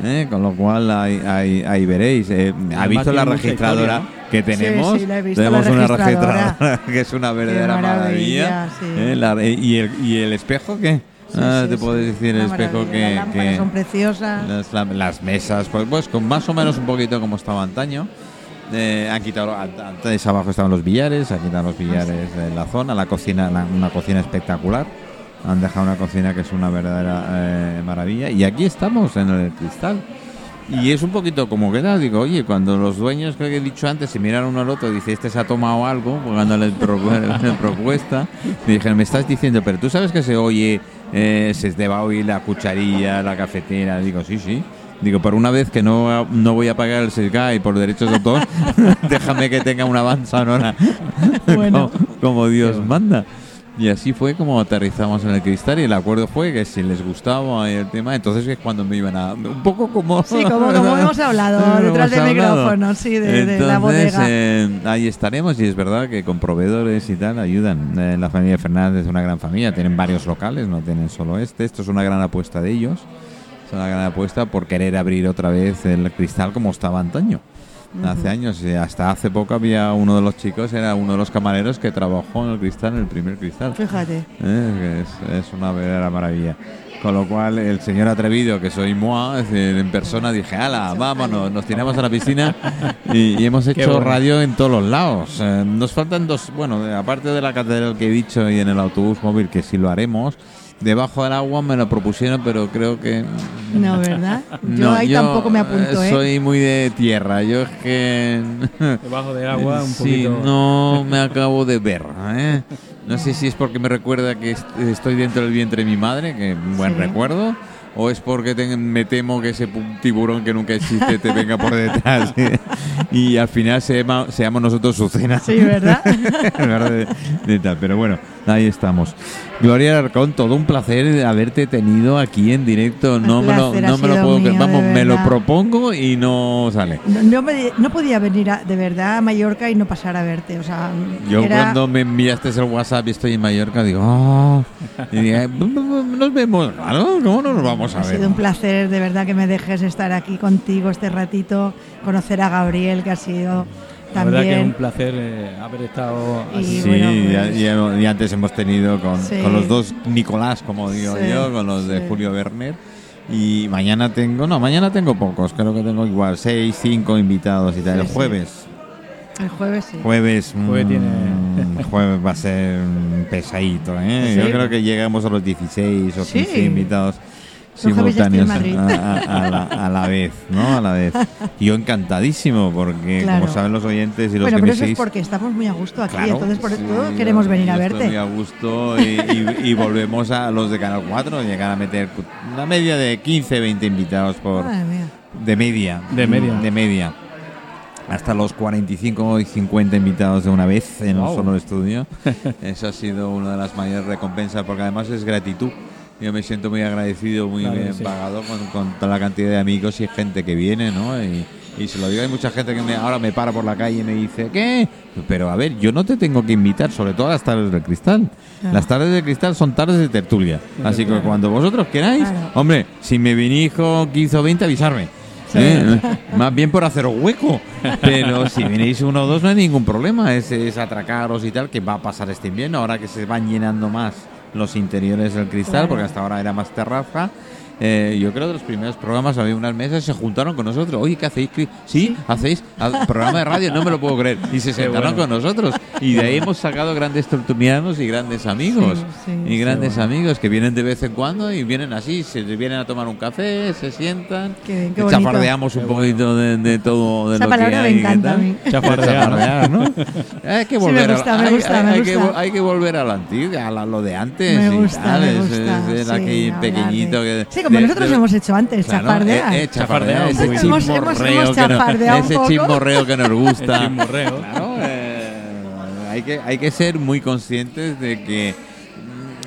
¿eh? Con lo cual ahí, ahí- ahí veréis. eh, ¿Ha visto la registradora historia, que tenemos? sí, la he visto, tenemos la una registradora. que es una verdadera maravilla, maravilla. sí. ¿eh? La- ¿y, el, ¿Y el espejo qué? Sí, Ah, sí, te sí. puedo decir el espejo que... Las lámparas que- son preciosas. las, la- las mesas, pues, pues con más o menos un poquito como estaba antaño. Eh, han quitado, an- antes abajo estaban los billares, han quitado los billares de la zona, la cocina, la- una cocina espectacular. Han dejado una cocina que es una verdadera eh, maravilla. Y aquí estamos en el cristal. Y es un poquito como queda, digo, oye, cuando los dueños que he dicho antes se miran uno al otro dice, este se ha tomado algo, dándole la propuesta, me dijeron, me estás diciendo, pero tú sabes que se oye, eh, se te va a oír la cucharilla, la cafetera, digo, sí, sí. Digo, por una vez que no, no voy a pagar el SESGAI por derechos de autor, déjame que tenga una banda sonora Bueno. como, como Dios manda. Y así fue como aterrizamos en el cristal y el acuerdo fue que si les gustaba el tema, entonces es cuando me iban a... Un poco como... Sí, como, como hemos hablado detrás del micrófono, sí, de, la bodega. eh, ahí estaremos y es verdad que con proveedores y tal ayudan. Eh, la familia Fernández es una gran familia, tienen varios locales, no tienen solo este. Esto es una gran apuesta de ellos. Es una gran apuesta por querer abrir otra vez el cristal como estaba antaño. Hace años, y hasta hace poco había uno de los chicos, era uno de los camareros que trabajó en el cristal, en el primer cristal. Fíjate. Eh, es, es una verdadera maravilla. Con lo cual, el señor atrevido, que soy moi, es decir, en persona dije, ala, vámonos, nos tiramos a la piscina y, y hemos hecho bueno. radio en todos los lados. Eh, nos faltan dos, bueno, eh, aparte de la catedral que he dicho y en el autobús móvil, que sí lo haremos, debajo del agua me lo propusieron, pero creo que... No, ¿verdad? Yo ahí yo, tampoco me apunto, eh. Soy muy de tierra, yo es que... Debajo del agua, un Sí, poquito. no me acabo de ver. ¿eh? No sé si es porque me recuerda que est- estoy dentro del vientre de mi madre, que un buen Sí. recuerdo, o es porque te- me temo que ese tiburón que nunca existe te venga por detrás y al final seama- seamos nosotros su cena. Sí, ¿verdad? De- de tal, Pero bueno, ahí estamos. Gloria Arcón, todo un placer haberte tenido aquí en directo. No me lo, no me lo puedo mío, Vamos, me lo propongo y no sale. No, no me- no podía venir a- de verdad a Mallorca y no pasar a verte. O sea, Yo era- cuando me enviaste el WhatsApp y estoy en Mallorca, digo, "Ah", y dije, "Bu- bu- bu- nos vemos, claro, ¿cómo no nos vamos a Ha ver? sido un placer, de verdad, que me dejes estar aquí contigo este ratito, conocer a Gabriel, que ha sido La verdad que es un también. placer eh, haber estado Y aquí. Sí, bueno, ya- pues- y antes hemos tenido con, Sí. con los dos Nicolás, como digo Sí, yo, con los de. Julio Werner. Y mañana tengo, no, mañana tengo pocos, creo que tengo igual seis, cinco invitados y tal. Sí, el sí. jueves, El jueves sí. jueves, Jueves mm, tiene- jueves va a ser pesadito, ¿eh? Sí. Yo creo que llegamos a los 16 o Sí. 15 invitados Simultáneos a, a- a la, a la vez, ¿no? A la vez. Y yo encantadísimo, porque Claro. como saben los oyentes y los Bueno, que pero me eso es porque estamos muy a gusto aquí, Claro, entonces por sí, eso queremos venir a verte. muy a gusto y, y- y volvemos a los de Canal 4, llegar a meter una media de 15, 20 invitados por de media. De media. De media. Hasta los 45 y 50 invitados de una vez en un Wow. solo estudio. Eso ha sido una de las mayores recompensas porque además es gratitud. Yo me siento muy agradecido, muy Claro bien sí. pagado con, con toda la cantidad de amigos y gente que viene, ¿no? Y, y se lo digo, hay mucha gente que me, ahora me para por la calle y me dice, ¿qué? Pero a ver, yo no te tengo que invitar, sobre todo a las tardes del cristal. Claro. Las tardes del cristal son tardes de tertulia. Así que cuando vosotros queráis, hombre, si me vinís con 15 o 20, avisarme. ¿eh? Más bien por haceros hueco. Pero si venís uno o dos no hay ningún problema. Es, es atracaros y tal, que va a pasar este invierno, ahora que se van llenando más los interiores del cristal, Claro. porque hasta ahora era más terraza. Eh, yo creo que los primeros programas había unas mesas y se juntaron con nosotros. Oye, ¿qué hacéis? Sí, hacéis programa de radio, no me lo puedo creer. Y se sentaron bueno. con nosotros. Y de ahí hemos sacado grandes tertulianos y grandes amigos. Sí, sí, y grandes amigos que vienen de vez en cuando y vienen así, se vienen a tomar un café, se sientan, Qué chafardeamos un poquito de, de todo de Esa lo que palabra me hay. ¿qué encanta tal? a mí. Chafardear, ¿no? Hay que volver me me hay- me que, que volver a la antigua, a la- lo de antes. Me y gusta, tal, me es- gusta. es- es sí, aquel pequeñito de- que. Sí, como de- nosotros de- hemos hecho antes, Claro, chafardear. eh, eh, chafardear, ese chismorreo que nos- que gusta. El chismorreo. Claro, eh, hay, que, hay que ser muy conscientes de que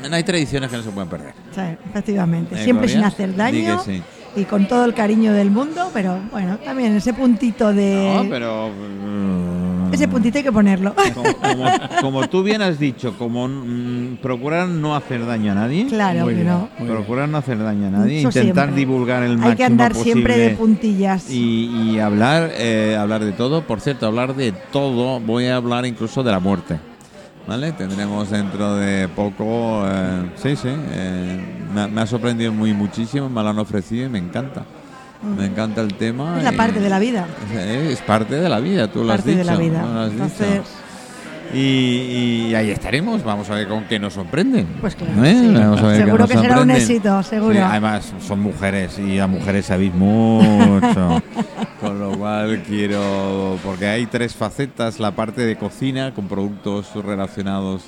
mm, no hay tradiciones que no se pueden perder. Sí, efectivamente. Eh, Siempre sin hacer daño que sí. y con todo el cariño del mundo, pero bueno, también ese puntito de. No, pero. Mm, Ese puntito hay que ponerlo. Como, como- como tú bien has dicho, como mm, procurar no hacer daño a nadie. claro Muy que bien. no. Muy bien. Procurar no hacer daño a nadie, Eso intentar siempre. divulgar el máximo Hay que andar siempre de puntillas. y, y hablar, eh, hablar de todo. Por cierto, hablar de todo. Voy a hablar incluso de la muerte. ¿Vale? Tendremos dentro de poco. eh, sí, sí. eh, me, ha- me ha sorprendido muy muchísimo. Me lo han ofrecido y me encanta. Me encanta el tema. es la parte de la vida. Es, es parte de la vida, tú lo has Parte dicho. de la vida. Entonces, Y, y ahí estaremos. Vamos a ver con qué nos sorprenden. Pues claro, ¿Eh? sí. Vamos a ver qué Seguro que será un éxito, seguro. Sí, además, son mujeres y a mujeres sabéis mucho. con lo cual quiero. Porque hay tres facetas: la parte de cocina con productos relacionados.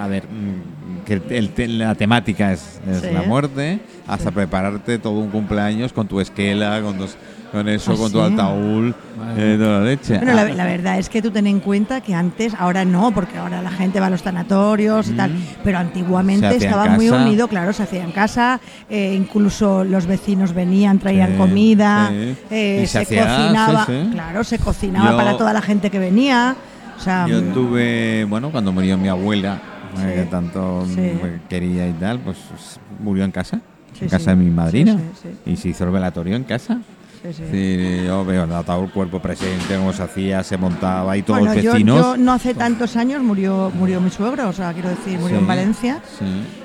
A ver, mm, que el te- la temática es, es Sí. la muerte, hasta prepararte todo un cumpleaños con tu esquela, con, tus- con eso, Ah, con tu sí. altaúl, Madre eh, toda la leche. Bueno, Ah, la, la verdad es que tú ten en cuenta que antes, ahora no, porque ahora la gente va a los tanatorios y tal, pero Se antiguamente estaba muy unido, claro, se hacía en casa, eh, incluso los vecinos venían, traían Sí, comida, sí. eh, se se, hacía, cocinaba, sí, sí. claro, se cocinaba Yo- para toda la gente que venía. O sea, Yo mm, tuve, bueno, cuando murió mi abuela, Sí. eh, que tanto Sí. me quería y tal, pues murió en casa, en casa de mi madrina, y se hizo el velatorio en casa. sí, yo veo el ataúd, cuerpo presente, cómo se hacía, se montaba y todos Bueno, los vecinos. yo no hace tantos años murió murió mi suegro, o sea, quiero decir, murió en Valencia sí.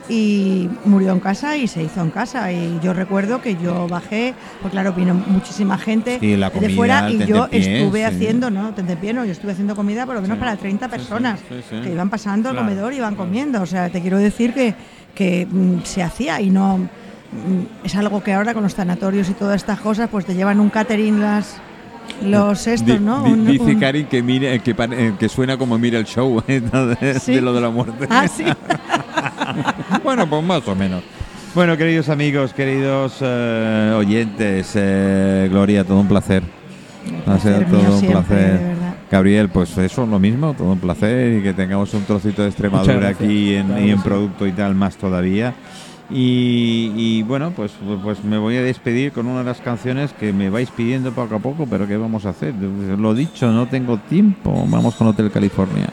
Y murió en casa y se hizo en casa. Y yo recuerdo que yo bajé, pues claro, vino muchísima gente Sí, la de fuera y yo estuve sí. haciendo, no, tentempié no, yo estuve haciendo comida por lo menos Sí, para 30 personas que iban pasando al comedor y iban claro. comiendo. O sea, te quiero decir que, que mm, se hacía y no. mm, Es algo que ahora con los sanatorios y todas estas cosas, pues te llevan un catering las. Los estos, ¿no? di- Un- dice un- Cari que, mira, que, eh, que suena como mira el show eh, de, Sí. de lo de la muerte. Ah, sí. bueno, pues más o menos. Bueno, queridos amigos, queridos eh, oyentes, eh, Gloria, todo un placer. Ha sido placer todo mío un siempre, placer. Gabriel, pues eso, lo mismo, todo un placer y que tengamos un trocito de Extremadura aquí en, Claro y en sí. producto y tal, más todavía. Y, y bueno, pues, pues me voy a despedir con una de las canciones que me vais pidiendo poco a poco, pero ¿qué vamos a hacer? Lo dicho, no tengo tiempo. Vamos con Hotel California.